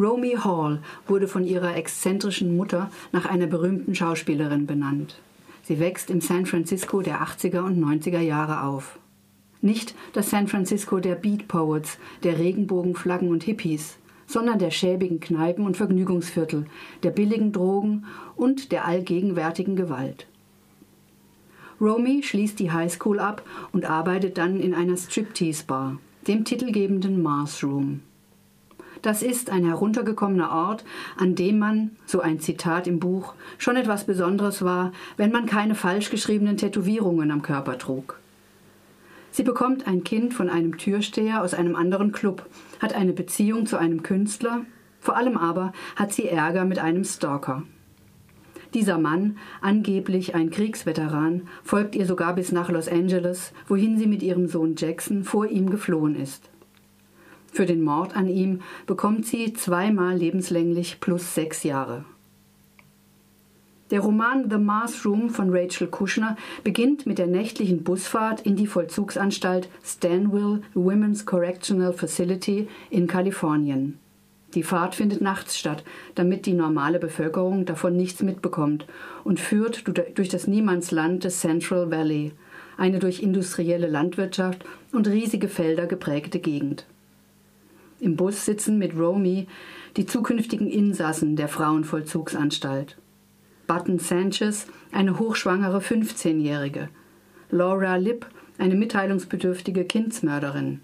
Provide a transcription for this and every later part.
Romy Hall wurde von ihrer exzentrischen Mutter nach einer berühmten Schauspielerin benannt. Sie wächst im San Francisco der 80er und 90er Jahre auf. Nicht das San Francisco der Beat Poets, der Regenbogenflaggen und Hippies, sondern der schäbigen Kneipen und Vergnügungsviertel, der billigen Drogen und der allgegenwärtigen Gewalt. Romy schließt die Highschool ab und arbeitet dann in einer Striptease-Bar, dem titelgebenden Mars Room. Das ist ein heruntergekommener Ort, an dem man, so ein Zitat im Buch, schon etwas Besonderes war, wenn man keine falsch geschriebenen Tätowierungen am Körper trug. Sie bekommt ein Kind von einem Türsteher aus einem anderen Club, hat eine Beziehung zu einem Künstler, vor allem aber hat sie Ärger mit einem Stalker. Dieser Mann, angeblich ein Kriegsveteran, folgt ihr sogar bis nach Los Angeles, wohin sie mit ihrem Sohn Jackson vor ihm geflohen ist. Für den Mord an ihm bekommt sie zweimal lebenslänglich plus sechs Jahre. Der Roman The Mars Room von Rachel Kushner beginnt mit der nächtlichen Busfahrt in die Vollzugsanstalt Stanville Women's Correctional Facility in Kalifornien. Die Fahrt findet nachts statt, damit die normale Bevölkerung davon nichts mitbekommt und führt durch das Niemandsland des Central Valley, eine durch industrielle Landwirtschaft und riesige Felder geprägte Gegend. Im Bus sitzen mit Romy die zukünftigen Insassen der Frauenvollzugsanstalt. Button Sanchez, eine hochschwangere 15-Jährige. Laura Lipp, eine mitteilungsbedürftige Kindsmörderin.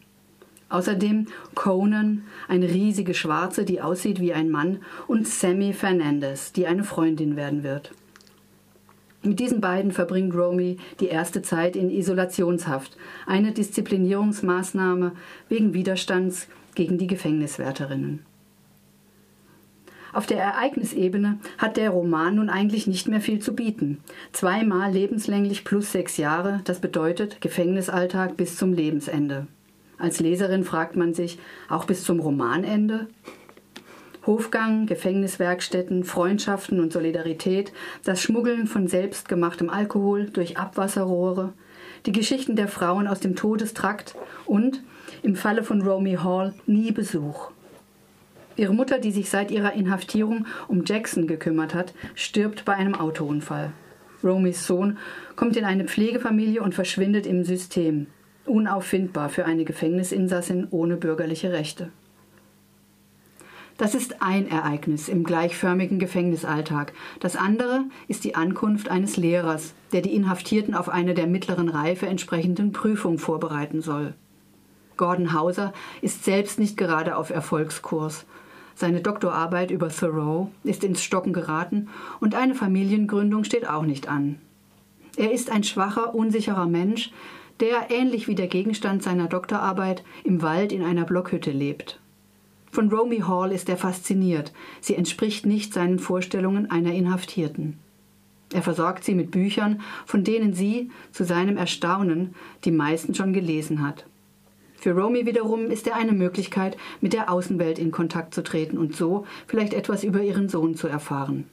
Außerdem Conan, eine riesige Schwarze, die aussieht wie ein Mann, und Sammy Fernandez, die eine Freundin werden wird. Mit diesen beiden verbringt Romy die erste Zeit in Isolationshaft, eine Disziplinierungsmaßnahme wegen Widerstands gegen die Gefängniswärterinnen. Auf der Ereignisebene hat der Roman nun eigentlich nicht mehr viel zu bieten. Zweimal lebenslänglich plus sechs Jahre, das bedeutet Gefängnisalltag bis zum Lebensende. Als Leserin fragt man sich, auch bis zum Romanende? Hofgang, Gefängniswerkstätten, Freundschaften und Solidarität, das Schmuggeln von selbstgemachtem Alkohol durch Abwasserrohre, die Geschichten der Frauen aus dem Todestrakt und im Falle von Romy Hall nie Besuch. Ihre Mutter, die sich seit ihrer Inhaftierung um Jackson gekümmert hat, stirbt bei einem Autounfall. Romys Sohn kommt in eine Pflegefamilie und verschwindet im System, unauffindbar für eine Gefängnisinsassin ohne bürgerliche Rechte. Das ist ein Ereignis im gleichförmigen Gefängnisalltag. Das andere ist die Ankunft eines Lehrers, der die Inhaftierten auf eine der mittleren Reife entsprechenden Prüfung vorbereiten soll. Gordon Hauser ist selbst nicht gerade auf Erfolgskurs. Seine Doktorarbeit über Thoreau ist ins Stocken geraten und eine Familiengründung steht auch nicht an. Er ist ein schwacher, unsicherer Mensch, der, ähnlich wie der Gegenstand seiner Doktorarbeit, im Wald in einer Blockhütte lebt. Von Romy Hall ist er fasziniert. Sie entspricht nicht seinen Vorstellungen einer Inhaftierten. Er versorgt sie mit Büchern, von denen sie, zu seinem Erstaunen, die meisten schon gelesen hat. Für Romy wiederum ist er eine Möglichkeit, mit der Außenwelt in Kontakt zu treten und so vielleicht etwas über ihren Sohn zu erfahren.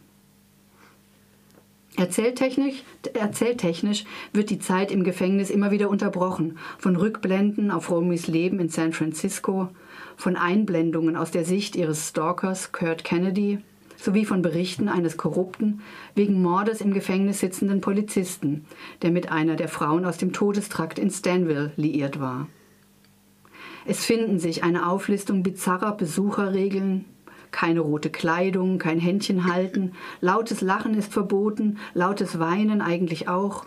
Erzähltechnisch, erzähltechnisch wird die Zeit im Gefängnis immer wieder unterbrochen, von Rückblenden auf Romys Leben in San Francisco, von Einblendungen aus der Sicht ihres Stalkers Kurt Kennedy sowie von Berichten eines korrupten, wegen Mordes im Gefängnis sitzenden Polizisten, der mit einer der Frauen aus dem Todestrakt in Stanville liiert war. Es finden sich eine Auflistung bizarrer Besucherregeln, keine rote Kleidung, kein Händchen halten, lautes Lachen ist verboten, lautes Weinen eigentlich auch.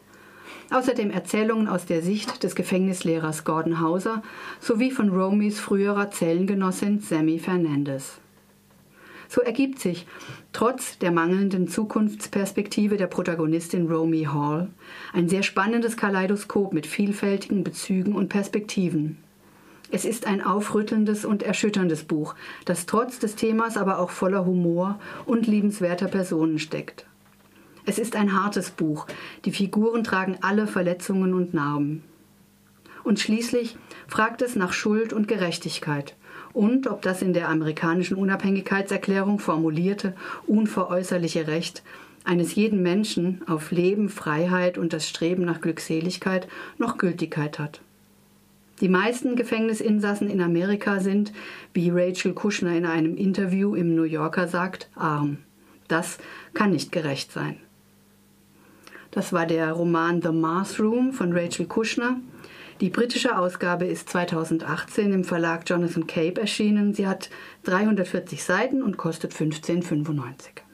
Außerdem Erzählungen aus der Sicht des Gefängnislehrers Gordon Hauser sowie von Romys früherer Zellengenossin Sammy Fernandez. So ergibt sich, trotz der mangelnden Zukunftsperspektive der Protagonistin Romy Hall, ein sehr spannendes Kaleidoskop mit vielfältigen Bezügen und Perspektiven. Es ist ein aufrüttelndes und erschütterndes Buch, das trotz des Themas aber auch voller Humor und liebenswerter Personen steckt. Es ist ein hartes Buch, die Figuren tragen alle Verletzungen und Narben. Und schließlich fragt es nach Schuld und Gerechtigkeit und ob das in der amerikanischen Unabhängigkeitserklärung formulierte unveräußerliche Recht eines jeden Menschen auf Leben, Freiheit und das Streben nach Glückseligkeit noch Gültigkeit hat. Die meisten Gefängnisinsassen in Amerika sind, wie Rachel Kushner in einem Interview im New Yorker sagt, arm. Das kann nicht gerecht sein. Das war der Roman The Mars Room von Rachel Kushner. Die britische Ausgabe ist 2018 im Verlag Jonathan Cape erschienen. Sie hat 340 Seiten und kostet 15,95.